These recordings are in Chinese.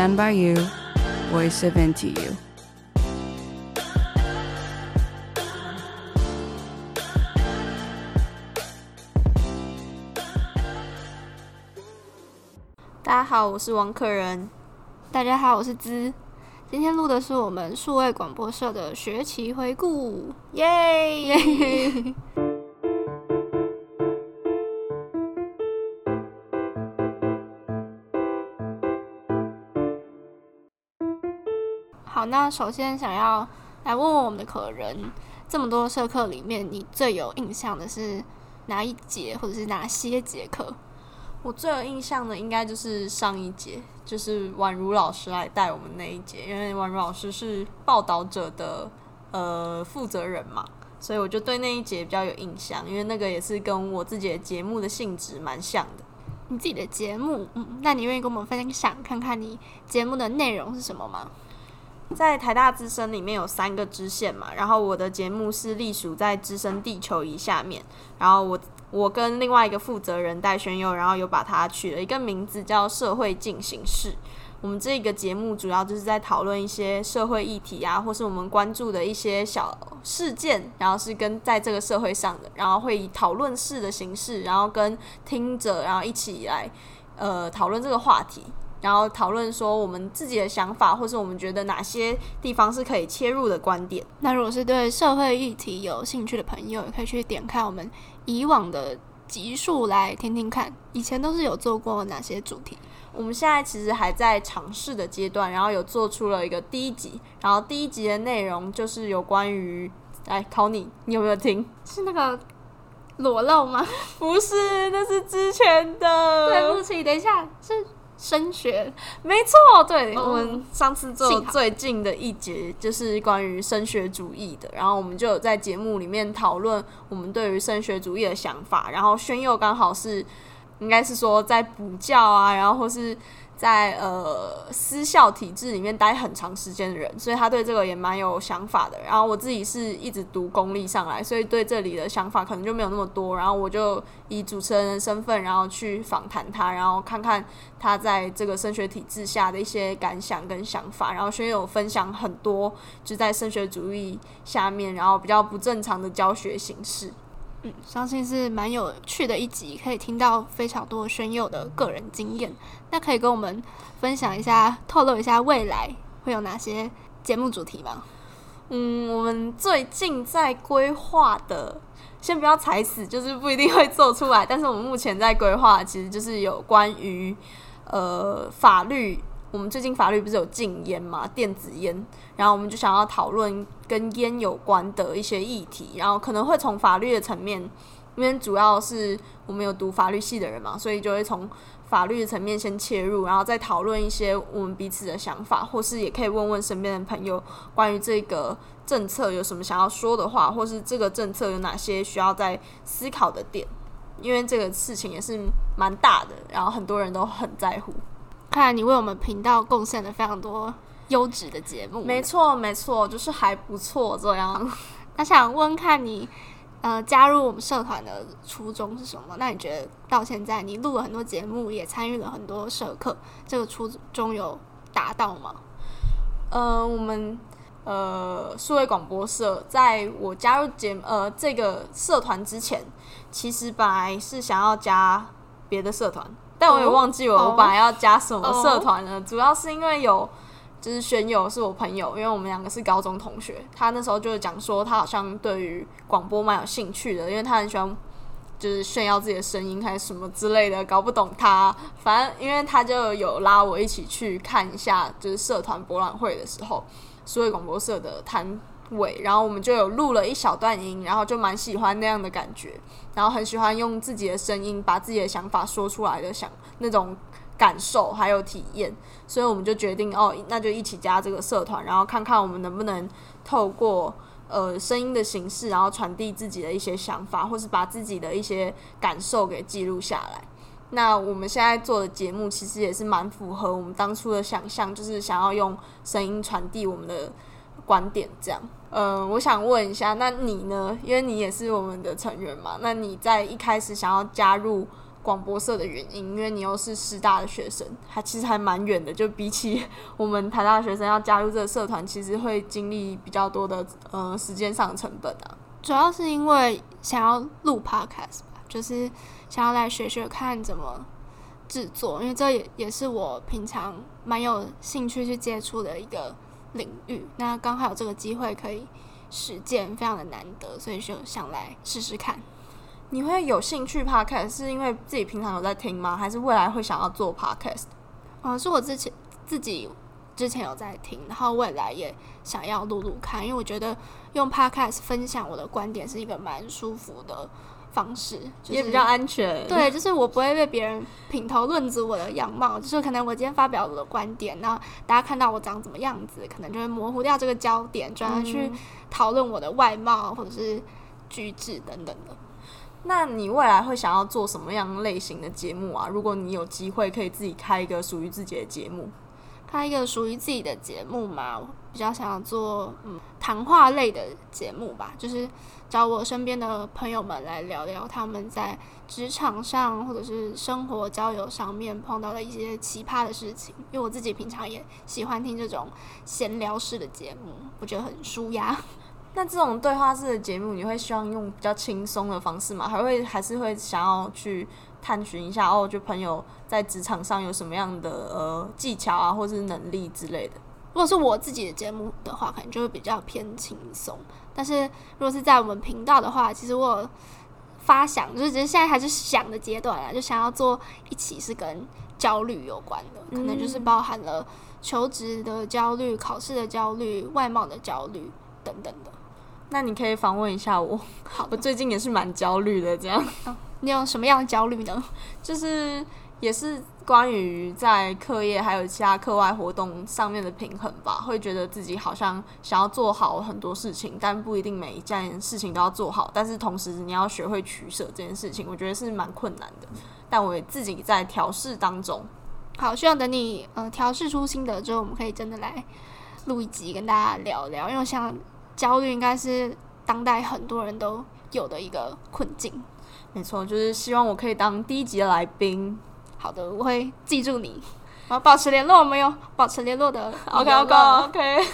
Stand by you, voice of NTU。大家好，我是王可人。大家好，我是姿。今天录的是我们数位广播社的学期回顾，耶 好，那首先想要来问问我们的可人，这么多社课里面，你最有印象的是哪一节，或者是哪些节课？我最有印象的应该就是上一节，就是宛如老师来带我们那一节，因为宛如老师是报道者的呃负责人嘛，所以我就对那一节比较有印象，因为那个也是跟我自己的节目的性质蛮像的。你自己的节目，嗯，那你愿意跟我们分享看看你节目的内容是什么吗？在台大之声里面有三个支线嘛，然后我的节目是隶属在之声地球仪下面，然后我我跟另外一个负责人戴轩佑，然后有把它取了一个名字叫社会进行式。我们这个节目主要就是在讨论一些社会议题啊，或是我们关注的一些小事件，然后是跟在这个社会上的，然后会以讨论式的形式，然后跟听者然后一起来呃讨论这个话题。然后讨论说我们自己的想法，或是我们觉得哪些地方是可以切入的观点。那如果是对社会议题有兴趣的朋友，也可以去点开我们以往的集数来听听看，以前都是有做过哪些主题。我们现在其实还在尝试的阶段，然后有做出了一个第一集，然后第一集的内容就是有关于，来考你，你有没有听？是那个裸露吗？不是，那是之前的。对不起，等一下是。升学，没错，对、哦、我们上次做最近的一节就是关于升学主义的，然后我们就有在节目里面讨论我们对于升学主义的想法，然后轩佑刚好是应该是说在补教啊，然后或是。在呃私校体制里面待很长时间的人，所以他对这个也蛮有想法的。然后我自己是一直读公立上来，所以对这里的想法可能就没有那么多。然后我就以主持人的身份，然后去访谈他，然后看看他在这个升学体制下的一些感想跟想法。然后学友分享很多，就在升学主义下面，然后比较不正常的教学形式。嗯，相信是蛮有趣的一集，可以听到非常多轩佑的个人经验。那可以跟我们分享一下，透露一下未来会有哪些节目主题吗？嗯，我们最近在规划的，先不要踩死，就是不一定会做出来。但是我们目前在规划，其实就是有关于呃法律。我们最近法律不是有禁烟嘛，电子烟，然后我们就想要讨论跟烟有关的一些议题，然后可能会从法律的层面，因为主要是我们有读法律系的人嘛，所以就会从法律的层面先切入，然后再讨论一些我们彼此的想法，或是也可以问问身边的朋友关于这个政策有什么想要说的话，或是这个政策有哪些需要再思考的点，因为这个事情也是蛮大的，然后很多人都很在乎。看来你为我们频道贡献了非常多优质的节目。没错，没错，就是还不错这样。那想问看你，呃，加入我们社团的初衷是什么？那你觉得到现在你录了很多节目，也参与了很多社课，这个初衷有达到吗？呃，我们呃数位广播社，在我加入节呃这个社团之前，其实本来是想要加别的社团。但我也忘记我我本来要加什么社团了，主要是因为有就是轩友是我朋友，因为我们两个是高中同学，他那时候就是讲说他好像对于广播蛮有兴趣的，因为他很喜欢就是炫耀自己的声音还是什么之类的，搞不懂他，反正因为他就有拉我一起去看一下就是社团博览会的时候，所以广播社的摊尾，然后我们就有录了一小段音，然后就蛮喜欢那样的感觉，然后很喜欢用自己的声音把自己的想法说出来的想那种感受还有体验，所以我们就决定哦，那就一起加这个社团，然后看看我们能不能透过呃声音的形式，然后传递自己的一些想法，或是把自己的一些感受给记录下来。那我们现在做的节目其实也是蛮符合我们当初的想象，就是想要用声音传递我们的观点，这样。嗯，我想问一下，那你呢？因为你也是我们的成员嘛，那你在一开始想要加入广播社的原因，因为你又是师大的学生，还其实还蛮远的。就比起 我们台大学生要加入这个社团，其实会经历比较多的呃时间上的成本啊。主要是因为想要录 podcast 吧，就是想要来学学看怎么制作，因为这也也是我平常蛮有兴趣去接触的一个领域。那刚好有这个机会可以实践，非常的难得，所以就想来试试看。你会有兴趣 podcast 是因为自己平常有在听吗？还是未来会想要做 podcast？哦、是我之前自己之前有在听，然后未来也想要录录看，因为我觉得用 podcast 分享我的观点是一个蛮舒服的方式，就是、也比较安全。对，就是我不会被别人品头论足我的样貌，就是可能我今天发表我的观点，然后大家看到我长怎么样子，可能就会模糊掉这个焦点，转而去讨论我的外貌或者是举止等等的。那你未来会想要做什么样类型的节目啊？如果你有机会可以自己开一个属于自己的节目，开一个属于自己的节目嘛？比较想要做嗯谈话类的节目吧，就是找我身边的朋友们来聊聊他们在职场上或者是生活交友上面碰到的一些奇葩的事情。因为我自己平常也喜欢听这种闲聊式的节目，我觉得很舒压。那这种对话式的节目，你会希望用比较轻松的方式吗？还会还是会想要去探寻一下哦？就朋友在职场上有什么样的呃技巧啊，或是能力之类的？如果是我自己的节目的话，可能就会比较偏轻松。但是如果是在我们频道的话，其实我发想就是，只是现在还是想的阶段啊，就想要做一起是跟焦虑有关的，可能就是包含了求职的焦虑、考试的焦虑、外貌的焦虑等等的。那你可以访问一下我，好，我最近也是蛮焦虑的，这样。哦，你有什么样的焦虑呢？就是也是关于在课业还有其他课外活动上面的平衡吧，会觉得自己好像想要做好很多事情，但不一定每一件事情都要做好。但是同时你要学会取舍这件事情，我觉得是蛮困难的。但我也自己在调试当中。好，希望等你呃调试出心得之后，我们可以真的来录一集跟大家聊聊，因为我想。焦虑应该是当代很多人都有的一个困境。没错，就是希望我可以当第一集的来宾。好的，我会记住你，然后保持联络，没有保持联络的。OK OK OK。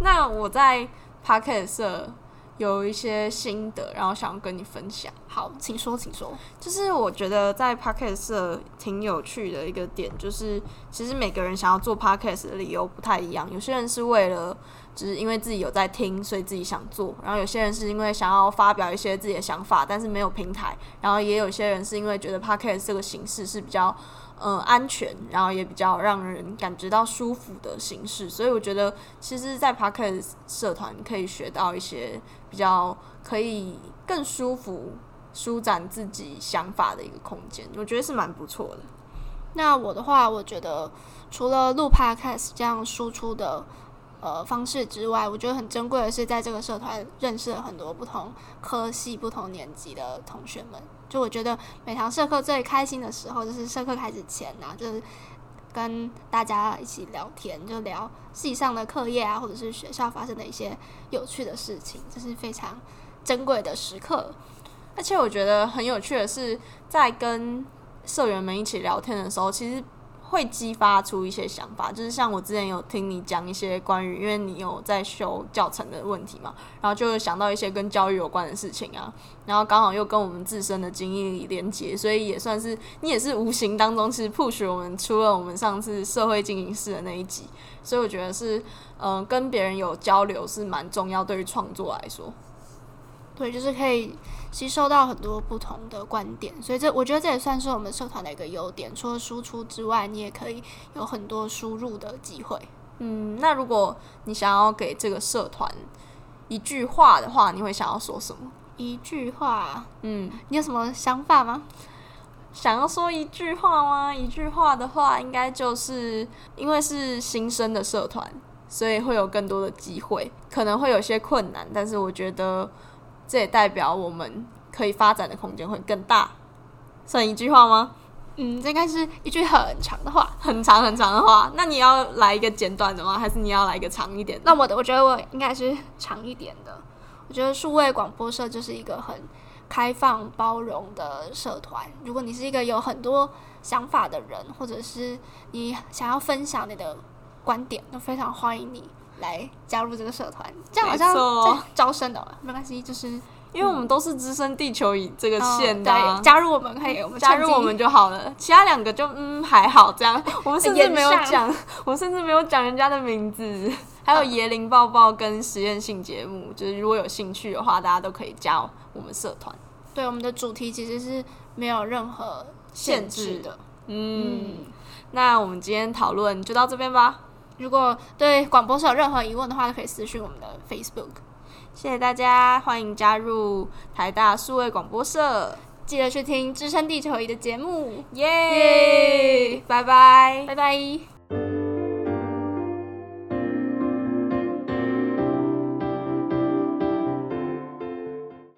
那我在 Podcast 社有一些心得，然后想要跟你分享。好，请说，请说。就是我觉得在 Podcast 社挺有趣的一个点，就是其实每个人想要做 Podcast 的理由不太一样。有些人是为了就是因为自己有在听，所以自己想做。然后有些人是因为想要发表一些自己的想法，但是没有平台。然后也有些人是因为觉得 Podcast 这个形式是比较嗯、呃、安全，然后也比较让人感觉到舒服的形式。所以我觉得，其实，在 Podcast 社团可以学到一些比较可以更舒服、舒展自己想法的一个空间。我觉得是蛮不错的。那我的话，我觉得除了录 Podcast 这样输出的。呃，方式之外，我觉得很珍贵的是，在这个社团认识了很多不同科系、不同年级的同学们。就我觉得每堂社课最开心的时候，就是社课开始前呐、啊，就是跟大家一起聊天，就聊系上的课业啊，或者是学校发生的一些有趣的事情，这是非常珍贵的时刻。而且我觉得很有趣的是，在跟社员们一起聊天的时候，其实。会激发出一些想法，就是像我之前有听你讲一些关于，因为你有在修教程的问题嘛，然后就有想到一些跟教育有关的事情啊，然后刚好又跟我们自身的经历连接，所以也算是你也是无形当中其实 push 我们出了我们上次社会进行式的那一集，所以我觉得是嗯、跟别人有交流是蛮重要，对于创作来说。对，就是可以吸收到很多不同的观点，所以这我觉得这也算是我们社团的一个优点。除了输出之外，你也可以有很多输入的机会。嗯，那如果你想要给这个社团一句话的话，你会想要说什么？一句话，嗯，你有什么想法吗？想要说一句话吗？一句话的话，应该就是因为是新生的社团，所以会有更多的机会，可能会有些困难，但是我觉得。这也代表我们可以发展的空间会更大，算一句话吗？嗯，这应该是一句很长的话，很长很长的话。那你要来一个简短的吗？还是你要来一个长一点的？那我的，我觉得我应该是长一点的。我觉得数位广播社就是一个很开放包容的社团。如果你是一个有很多想法的人，或者是你想要分享你的观点，都非常欢迎你来加入这个社团。这样好像在招生的，没关系，就是因为我们都是资深地球仪这个线的、啊哦，对，加入我们可以，我们加入我们就好了。其他两个就嗯还好，这样我们甚至没有讲，我们甚至没有讲人家的名字。还有椰林抱抱跟实验性节目，就是如果有兴趣的话，大家都可以加我们社团。对，我们的主题其实是没有任何限制的。嗯，嗯，那我们今天讨论就到这边吧。如果对广播社有任何疑问的话，可以私讯我们的 Facebook。谢谢大家，欢迎加入台大数位广播社，记得去听资深地球仪的节目。耶，拜拜，拜拜。